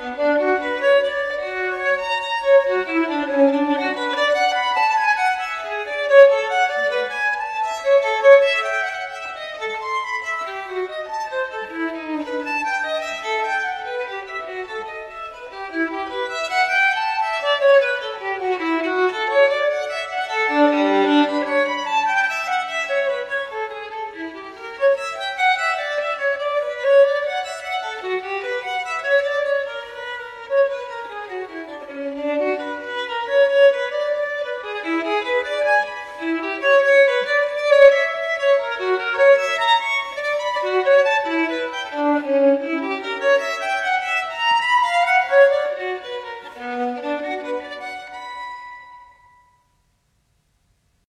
Música